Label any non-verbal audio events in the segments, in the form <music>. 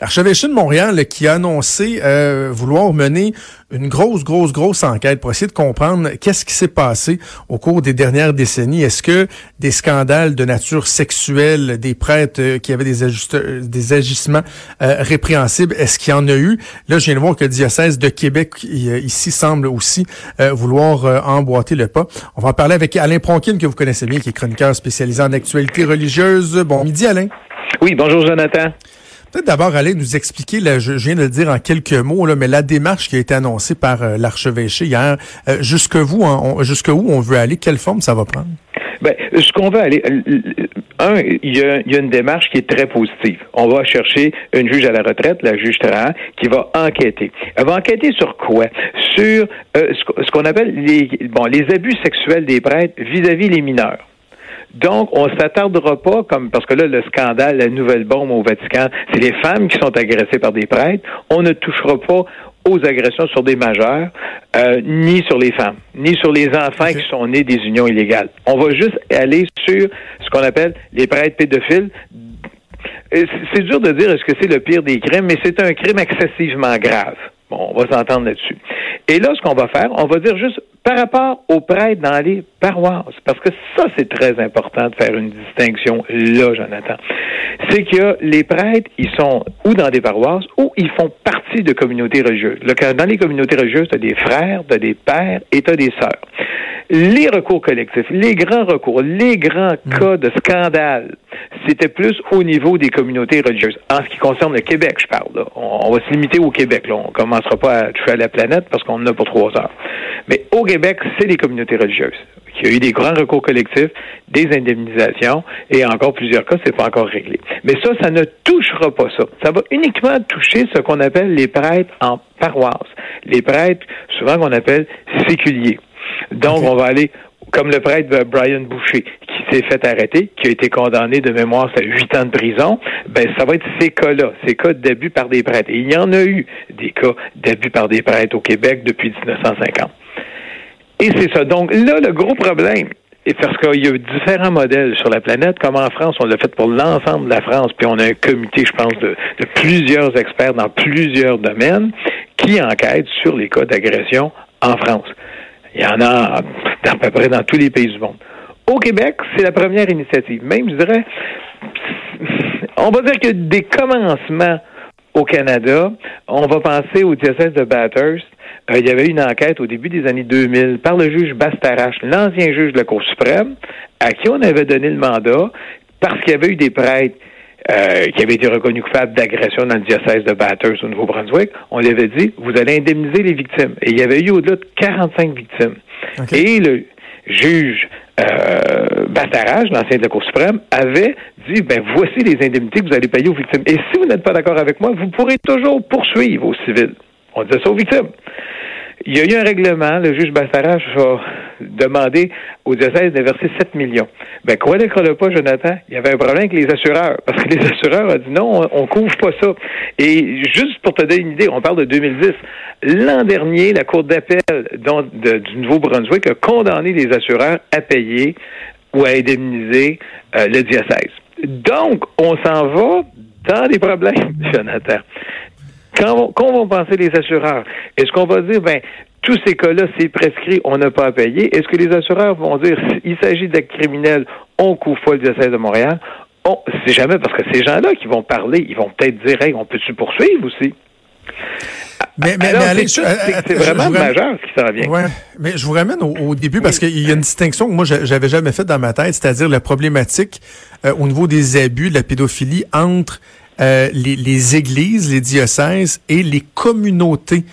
L'archevêché de Montréal qui a annoncé euh, vouloir mener une grosse, grosse, grosse enquête pour essayer de comprendre qu'est-ce qui s'est passé au cours des dernières décennies. Est-ce que des scandales de nature sexuelle, des prêtres euh, qui avaient des, des agissements euh, répréhensibles, est-ce qu'il y en a eu? Là, je viens de voir que le diocèse de Québec ici semble aussi vouloir emboîter le pas. On va en parler avec Alain Pronkin, que vous connaissez bien, qui est chroniqueur spécialisé en actualité religieuse. Bon midi, Alain. Oui, bonjour, Jonathan. Peut-être d'abord aller nous expliquer, je, viens de le dire en quelques mots, là, mais la démarche qui a été annoncée par euh, l'archevêché hier, euh, jusque vous, hein, jusque où on veut aller, quelle forme ça va prendre? Ben, ce qu'on veut aller, un, il y, a, une démarche qui est très positive. On va chercher une juge à la retraite, la juge Trahan, qui va enquêter. Elle va enquêter sur quoi? Sur euh, ce qu'on appelle les, bon, les abus sexuels des prêtres vis-à-vis les mineurs. Donc, on s'attardera pas, comme parce que là, le scandale, la nouvelle bombe au Vatican, c'est les femmes qui sont agressées par des prêtres. On ne touchera pas aux agressions sur des majeurs, euh, ni sur les femmes, ni sur les enfants qui sont nés des unions illégales. On va juste aller sur ce qu'on appelle les prêtres pédophiles. C'est dur de dire est-ce que c'est le pire des crimes, mais c'est un crime excessivement grave. Bon, on va s'entendre là-dessus. Et là, ce qu'on va faire, on va dire juste par rapport aux prêtres dans les paroisses, parce que ça, c'est très important de faire une distinction là, Jonathan. C'est que les prêtres, ils sont ou dans des paroisses ou ils font partie de communautés religieuses. dans les communautés religieuses, tu as des frères, tu as des pères et tu as des sœurs. Les recours collectifs, les grands recours, les grands mm. cas de scandale, c'était plus au niveau des communautés religieuses. En ce qui concerne le Québec, je parle. On, va se limiter au Québec. Là. On commencera pas à toucher à la planète parce qu'on en a pour trois heures. Mais au Québec, c'est les communautés religieuses. Il y a eu des grands recours collectifs, des indemnisations, et encore plusieurs cas, c'est pas encore réglé. Mais ça, ça ne touchera pas ça. Ça va uniquement toucher ce qu'on appelle les prêtres en paroisse. Les prêtres, souvent qu'on appelle séculiers. Donc, on va aller comme le prêtre Brian Boucher, qui s'est fait arrêter, qui a été condamné de mémoire à huit ans de prison, ben ça va être ces cas-là, ces cas d'abus par des prêtres. Et il y en a eu des cas d'abus par des prêtres au Québec depuis 1950. Et c'est ça. Donc là, le gros problème, et parce qu'il y a différents modèles sur la planète, comme en France, on l'a fait pour l'ensemble de la France, puis on a un comité, je pense, de, de plusieurs experts dans plusieurs domaines qui enquêtent sur les cas d'agression en France. Il y en a à peu près dans tous les pays du monde. Au Québec, c'est la première initiative. Même, je dirais, on va dire que des commencements au Canada, on va penser au diocèse de Bathurst. Euh, il y avait une enquête au début des années 2000 par le juge Bastarache, l'ancien juge de la Cour suprême, à qui on avait donné le mandat parce qu'il y avait eu des prêtres euh, qui avaient été reconnus coupables d'agression dans le diocèse de Bathurst au Nouveau-Brunswick. On lui avait dit, vous allez indemniser les victimes. Et il y avait eu au-delà de 45 victimes. Et le juge euh, Bastarache, l'ancien de la Cour suprême, avait dit ben voici les indemnités que vous allez payer aux victimes. Et si vous n'êtes pas d'accord avec moi, vous pourrez toujours poursuivre aux civils. On disait ça aux victimes. Il y a eu un règlement, le juge Bastarache a demandé au diocèse de verser 7 millions. Ben, quoi ne le pas, Jonathan? Il y avait un problème avec les assureurs, parce que les assureurs ont dit non, on, couvre pas ça. Et juste pour te donner une idée, on parle de 2010. L'an dernier, la Cour d'appel du Nouveau-Brunswick a condamné les assureurs à payer ou à indemniser euh, le diocèse. Donc, on s'en va dans des problèmes, <laughs> Jonathan. Quand, vont penser les assureurs? Est-ce qu'on va dire, ben, tous ces cas-là, c'est prescrit, on n'a pas à payer. Est-ce que les assureurs vont dire, s'il s'agit d'actes criminels, on couvre pas le diocèse de Montréal? On, c'est jamais parce que ces gens-là qui vont parler, ils vont peut-être dire, hey, on peut-tu poursuivre aussi? Mais, mais, c'est vraiment majeur ce qui s'en vient. Ouais, mais je vous ramène au, début parce qu'il y a une distinction que moi j'avais jamais faite dans ma tête, c'est-à-dire la problématique euh, au niveau des abus, de la pédophilie entre euh, les, les, églises, les diocèses et les communautés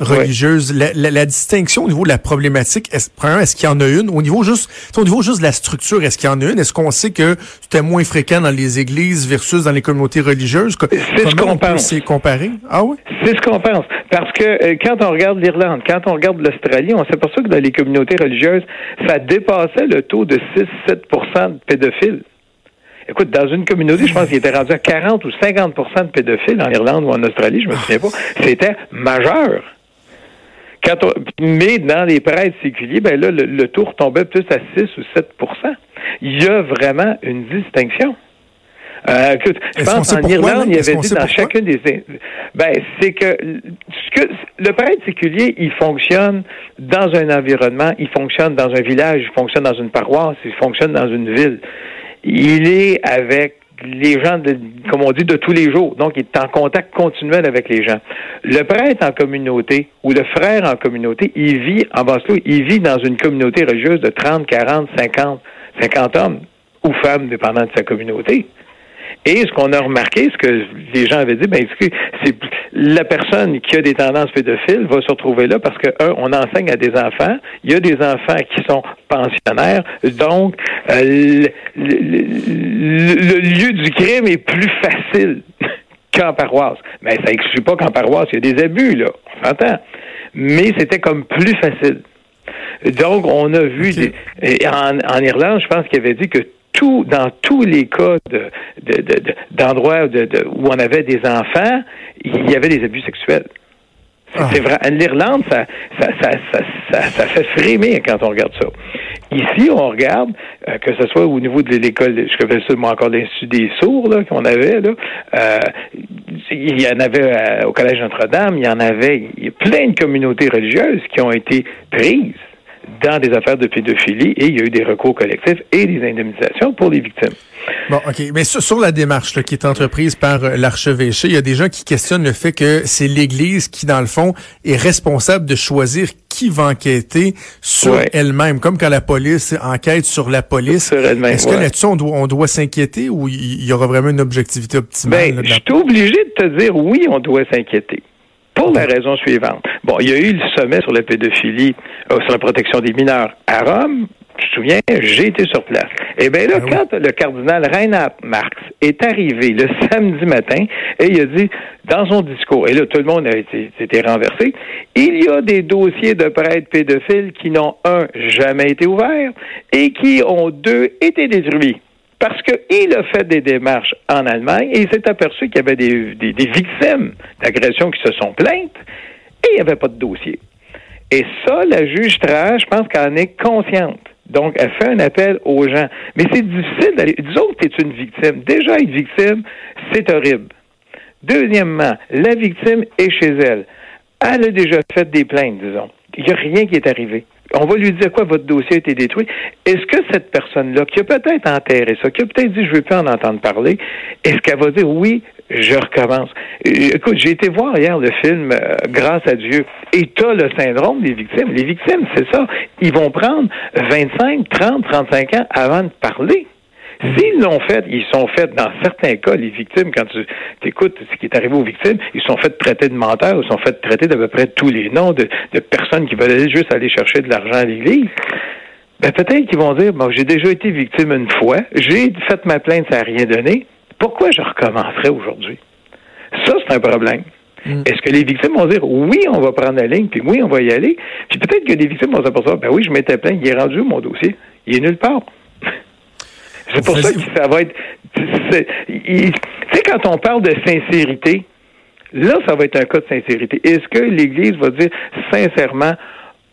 religieuse. La, distinction au niveau de la problématique, est-ce est qu'il y en a une? Au niveau juste, au niveau juste de la structure, est-ce qu'il y en a une? Est-ce qu'on sait que c'était moins fréquent dans les églises versus dans les communautés religieuses? C'est ce qu'on pense. comparer? Ah oui? C'est ce qu'on pense. Parce que euh, quand on regarde l'Irlande, quand on regarde l'Australie, on s'aperçoit que dans les communautés religieuses, ça dépassait le taux de 6-7% de pédophiles. Écoute, dans une communauté, je pense qu'il était rendu à 40 ou 50% de pédophiles en Irlande ou en Australie, je me souviens pas. C'était majeur. Quand mais dans les prêtres séculiers, ben là, le, le taux retombait plus à 6 ou 7% Il y a vraiment une distinction. Euh, écoute, je pense en Irlande, il y avait dit dans chacune des. Ben, c'est que, que le prêtre séculier, il fonctionne dans un environnement, il fonctionne dans un village, il fonctionne dans une paroisse, il fonctionne dans une ville il est avec les gens, de, comme on dit, de tous les jours. Donc, il est en contact continuel avec les gens. Le prêtre en communauté ou le frère en communauté, il vit en basse il vit dans une communauté religieuse de 30, 40, 50, 50 hommes ou femmes, dépendant de sa communauté. Et ce qu'on a remarqué, ce que les gens avaient dit, ben, c'est la personne qui a des tendances pédophiles va se retrouver là parce que, un, on enseigne à des enfants, il y a des enfants qui sont pensionnaires, donc euh, le, lieu du crime est plus facile <laughs> qu'en paroisse. Mais ça n'exclut pas qu'en paroisse, il y a des abus, là, on s'entend. Mais c'était comme plus facile. Donc, on a vu des, en, en Irlande, je pense qu'il avait dit que tout, dans tous les cas d'endroits de, où on avait des enfants, il y avait des abus sexuels. C'est ah. vrai. L'Irlande, ça ça, ça, ça, ça, fait frémir quand on regarde ça. Ici, on regarde, euh, que ce soit au niveau de l'école, je connais moi encore l'Institut des sourds qu'on avait, là, euh, il y en avait euh, au Collège Notre-Dame, il y en avait plein de communautés religieuses qui ont été prises dans des affaires de pédophilie et il y a eu des recours collectifs et des indemnisations pour les victimes. Bon, OK. Mais sur, la démarche qui est entreprise par euh, l'archevêché, il y a des gens qui questionnent le fait que c'est l'Église qui, dans le fond, est responsable de choisir qui va enquêter sur elle-même, comme quand la police enquête sur la police. Est-ce que là-dessus, on doit, on doit s'inquiéter ou il y aura vraiment une objectivité optimale? Ben, je suis obligé de te dire oui, on doit s'inquiéter. Pour la raison suivante. Bon, il y a eu le sommet sur la pédophilie, euh, sur la protection des mineurs à Rome. Je me souviens, j'ai été sur place. Eh bien là, ah quand le cardinal Reinhard Marx est arrivé le <laughs> samedi matin, et il a dit dans son discours, et là tout le monde a été, été renversé, il y a des dossiers de prêtres pédophiles qui n'ont, un, jamais été ouverts, et qui ont, deux, été détruits parce qu'il a fait des démarches en Allemagne et il s'est aperçu qu'il y avait des, victimes d'agressions qui se sont plaintes et il n'y avait pas de dossier. Et ça, la juge Tra, je pense qu'elle en est consciente. Donc, elle fait un appel aux gens. Mais c'est difficile d'aller. Disons que tu es une victime. Déjà, être victime, c'est horrible. Deuxièmement, la victime est chez elle. Elle a déjà fait des plaintes, disons. Il n'y a rien qui est arrivé on va lui dire quoi, votre dossier a été détruit. Est-ce que cette personne-là, qui a peut-être enterré ça, qui a peut-être dit je ne veux plus en entendre parler, est-ce qu'elle va dire oui, je recommence? Euh, écoute, j'ai été voir hier le film euh, Grâce à Dieu et tu as le syndrome des victimes. Les victimes, c'est ça. Ils vont prendre 25, 30, 35 ans avant de parler. S'ils l'ont fait, ils sont faits, dans certains cas, les victimes, quand tu écoutes ce qui est arrivé aux victimes, ils sont faits traiter de menteurs, ils sont faits traiter d'à peu près tous les noms de, personnes qui veulent juste aller chercher de l'argent à l'Église. Ben, peut-être qu'ils vont dire, bon, j'ai déjà été victime une fois, j'ai fait ma plainte, ça n'a rien donné. Pourquoi je recommencerais aujourd'hui? Ça, c'est un problème. Mm. Est-ce que les victimes vont dire oui, on va prendre la ligne, puis oui, on va y aller? Puis peut-être que les victimes vont s'apercevoir, ben oui, je m'étais plaint, il est rendu mon dossier? Il est nulle part. C'est pour ça que ça va être. Tu sais, quand on parle de sincérité, là, ça va être un cas de sincérité. Est-ce que l'Église va dire sincèrement,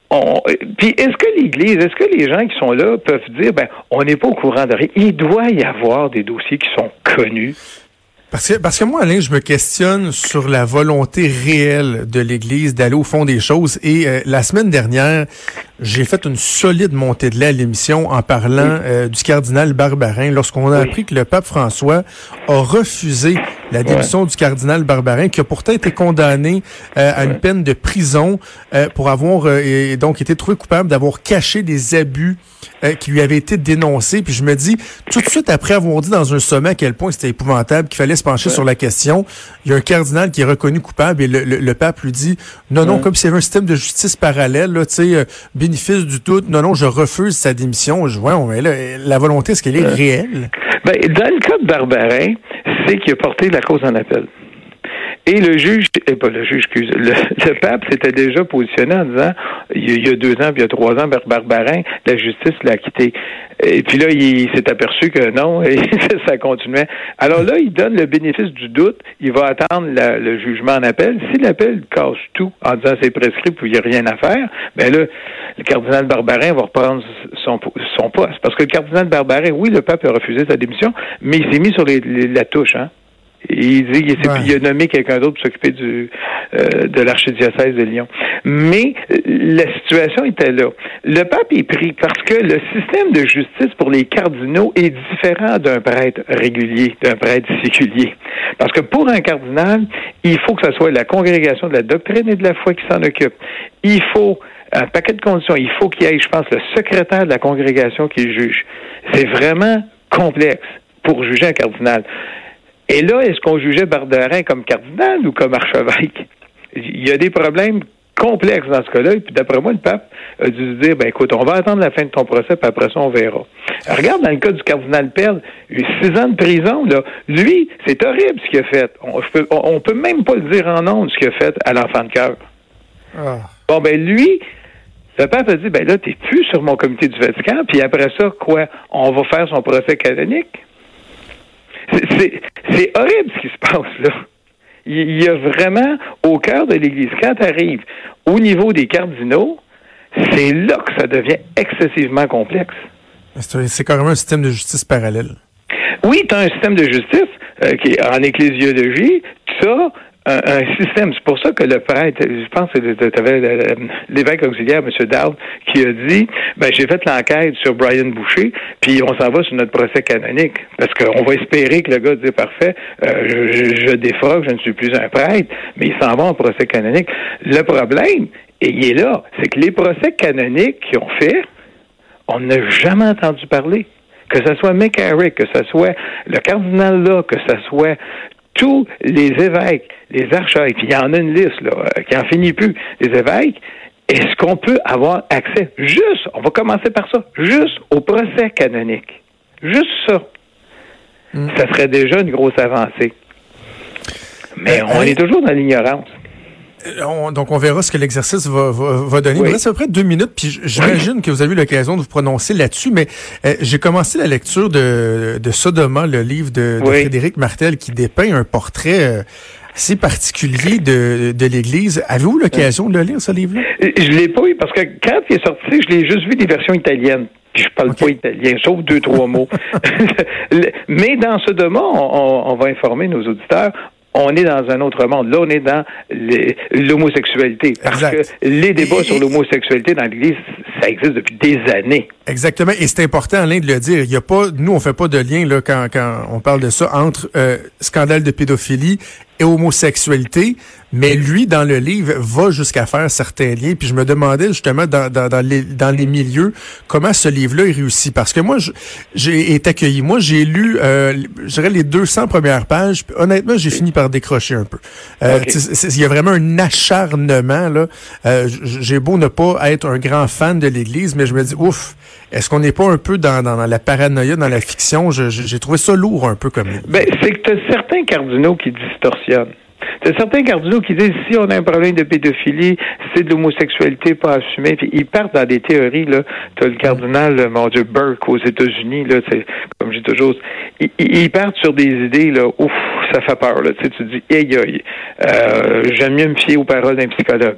on... puis est-ce que l'Église, est-ce que les gens qui sont là peuvent dire, ben, on n'est pas au courant de rien? Il doit y avoir des dossiers qui sont connus. Parce que, parce que moi, Alain, je me questionne sur la volonté réelle de l'Église d'aller au fond des choses. Et euh, la semaine dernière, j'ai fait une solide montée de lait à l'émission en parlant euh, du cardinal Barbarin lorsqu'on a appris que le pape François a refusé la démission du cardinal Barbarin, qui a pourtant été condamné euh, à une peine de prison euh, pour avoir euh, donc été trouvé coupable d'avoir caché des abus qui lui avaient été dénoncés. Puis je me dis, tout de suite après avoir dit dans un sommet à quel point c'était épouvantable, qu'il fallait se pencher sur la question, il y a un cardinal qui est reconnu coupable et le, pape lui dit, non, non, comme s'il y avait un système de justice parallèle, tu sais, bénéfice du tout, non, non, je refuse sa démission. Je vois, la volonté, est-ce qu'elle est réelle? Ben, dans le cas de Barbarin, c'est qu'il a porté la cause en appel. Et le juge, et eh, pas le juge, excuse, <laughs> le, pape s'était déjà positionné en disant, il y a deux ans, puis il y a trois ans, Barbarin, la justice l'a quitté. Et puis là, il s'est aperçu que non, <laughs> et ça continuait. Alors là, il donne le bénéfice du doute. Il va attendre le jugement en appel. Si l'appel casse tout en disant c'est prescrit, puis il n'y a rien à faire, ben là, le cardinal Barbarin va reprendre son, son poste. Parce que le cardinal Barbarin, oui, le pape a refusé sa démission, mais il s'est mis sur la touche, hein. Il dit qu'il a nommé quelqu'un d'autre pour s'occuper du euh, de l'archidiocèse de Lyon. Mais la situation était là. Le pape est pris parce que le système de justice pour les cardinaux est différent d'un prêtre régulier, d'un prêtre séculier. Parce que pour un cardinal, il faut que ce soit la congrégation de la doctrine et de la foi qui s'en occupe. Il faut un paquet de conditions. Il faut qu'il y ait, je pense, le secrétaire de la congrégation qui juge. C'est vraiment complexe pour juger un cardinal. Et là, est-ce qu'on jugeait Barberin comme cardinal ou comme archevêque? Il y a des problèmes complexes dans ce cas-là. Et puis d'après moi, le pape a dû se dire, ben écoute, on va attendre la fin de ton procès, puis après ça, on verra. regarde dans le cas du cardinal Pell, six ans de prison, là. Lui, c'est horrible ce qu'il a fait. On, ne peut même pas le dire en nom, ce qu'il a fait à l'enfant de cœur. Ah. Bon, ben lui, le pape a dit, ben là, t'es plus sur mon comité du Vatican, puis après ça, quoi? On va faire son procès canonique? C'est horrible ce qui se passe là. Il y a vraiment au cœur de l'Église, quand tu arrives au niveau des cardinaux, c'est là que ça devient excessivement complexe. C'est carrément un système de justice parallèle. Oui, tu as un système de justice euh, qui est en ecclésiologie. Ça, un, système. C'est pour ça que le prêtre, je pense que tu avais l'évêque auxiliaire, M. Dowd, qui a dit ben j'ai fait l'enquête sur Brian Boucher, puis on s'en va sur notre procès canonique. Parce qu'on va espérer que le gars dit parfait, euh, je, je défroque, je ne suis plus un prêtre, mais il s'en va en procès canonique. Le problème, et il est là, c'est que les procès canoniques qu'ils ont fait, on n'a jamais entendu parler que ce soit McCarrick, que ce soit le cardinal là, que ce soit tous les évêques, les archevêques, puis il y en a une liste là, euh, qui en finit plus, les évêques, est-ce qu'on peut avoir accès juste, on va commencer par ça, juste au procès canonique? Juste ça. Hmm. Ça serait déjà une grosse avancée. Mais on est toujours dans l'ignorance. Euh, donc, on verra ce que l'exercice va, va, donner. Oui. Il reste à peu près deux minutes, puis j'imagine que vous avez eu l'occasion de vous prononcer là-dessus, mais euh, j'ai commencé la lecture de, de Sodoma, le livre de, Frédéric Martel, qui dépeint un portrait euh, assez particulier de, de l'Église. Avez-vous l'occasion de le lire, ce livre-là? Je l'ai pas eu, parce que quand il est sorti, je l'ai juste vu des versions italiennes je parle pas italien, sauf deux, trois mots. <laughs> <laughs> Mais dans ce domaine, on, va informer nos auditeurs, on est dans un autre monde. Là, on est dans l'homosexualité. Parce que les débats sur l'homosexualité dans l'Église, ça existe depuis des années. Exactement. Et c'est important, Alain, de le dire. Il y a pas, nous, on fait pas de lien, là, quand, quand on parle de ça, entre euh, scandale de pédophilie et homosexualité, mais lui, dans le livre, va jusqu'à faire certains liens. Puis je me demandais justement dans, dans, dans, les, dans les milieux comment ce livre-là est réussi? Parce que moi, j'ai été accueilli. Moi, j'ai lu, euh, je dirais, les 200 premières pages. Puis, honnêtement, j'ai fini par décrocher un peu. Euh, Il y a vraiment un acharnement. là. Euh, j'ai beau ne pas être un grand fan de l'Église, mais je me dis, ouf, est-ce qu'on n'est pas un peu dans, dans, la paranoïa, dans la fiction? J'ai trouvé ça lourd un peu comme Ben, c'est que tu as certains cardinaux qui distorsionnent. T'as certains cardinaux qui disent si on a un problème de pédophilie, c'est de l'homosexualité pas assumée. Puis ils partent dans des théories là. T'as le cardinal, mon Dieu, Burke aux États-Unis là. C'est comme je dis toujours, ils, partent sur des idées là. Ouf, ça fait peur là. Tu sais, tu dis, aïe aïe, euh, j'aime mieux me fier aux paroles d'un psychologue.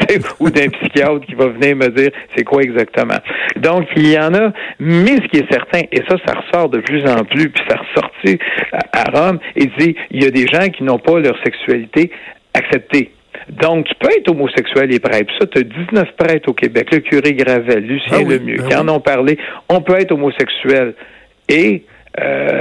<laughs> ou d'un psychiatre qui va venir me dire c'est quoi exactement. Donc, il y en a, mais ce qui est certain, et ça, ça ressort de plus en plus, puis ça ressortit à, Rome, et dit, il y a des gens qui n'ont pas leur sexualité acceptée. Donc, tu peux être homosexuel et prêtre. Ça, tu as 19 prêtres au Québec. Le curé Gravel, Lucien ah Lemieux, ben qui en ont parlé. On peut être homosexuel et euh,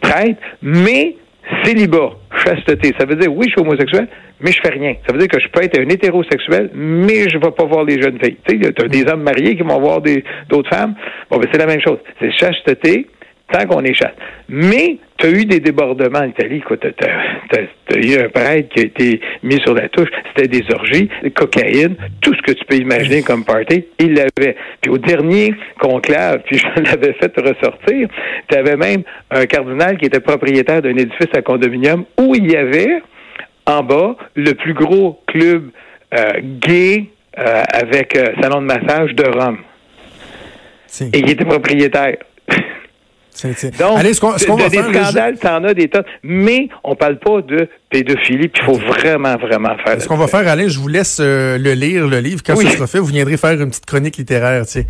prêtre, mais Célibat, chasteté, ça veut dire oui, je suis homosexuel, mais je fais rien. Ça veut dire que je peux être un hétérosexuel, mais je vais pas voir les jeunes filles. Tu sais, as des hommes mariés qui vont voir d'autres femmes. Bon, ben c'est la même chose. C'est chasteté, tant qu'on est chaste. Mais tu as eu des débordements en Italie. Tu as, eu un prêtre qui a été mis sur la touche. C'était des orgies, des cocaïne, tout ce que tu peux imaginer comme party, il l'avait. Puis au dernier conclave, puis <laughs> je l'avais fait ressortir, tu avais même un cardinal qui était propriétaire d'un édifice à condominium où il y avait en bas le plus gros club euh, gay euh, avec euh, salon de massage de Rome. Et il était propriétaire. Donc, Allez, ce qu'on, ce va des scandales, t'en as des tas. Mais on parle pas de pédophilie, puis il faut vraiment, vraiment faire. Ce qu'on va faire, Alain, je vous laisse euh, le lire, le livre. Quand ce sera fait, vous viendrez faire une petite chronique littéraire, tu sais.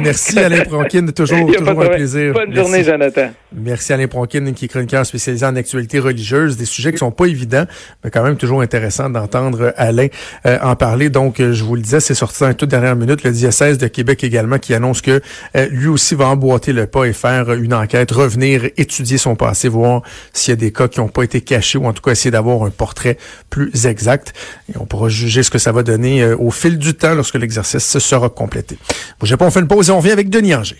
Merci, <laughs> Alain Pronkin. Toujours, toujours un plaisir. Bonne journée, Jonathan. Merci, Alain Pronkin, qui est chroniqueur spécialisé en actualité religieuse. Des sujets qui sont pas évidents, mais quand même toujours intéressant d'entendre Alain euh, en parler. Donc, euh, je vous le disais, c'est sorti dans les toutes dernières minutes. Le diocèse de Québec également qui annonce que lui aussi va emboîter le pas et faire une enquête, revenir, étudier son passé, voir s'il y a des cas qui n'ont pas été cachés ou en tout cas essayer d'avoir un portrait plus exact. Et on pourra juger ce que ça va donner euh, au fil du temps lorsque l'exercice sera complété. Bon, j'ai pas, on fait une pause et on revient avec Denis Anger.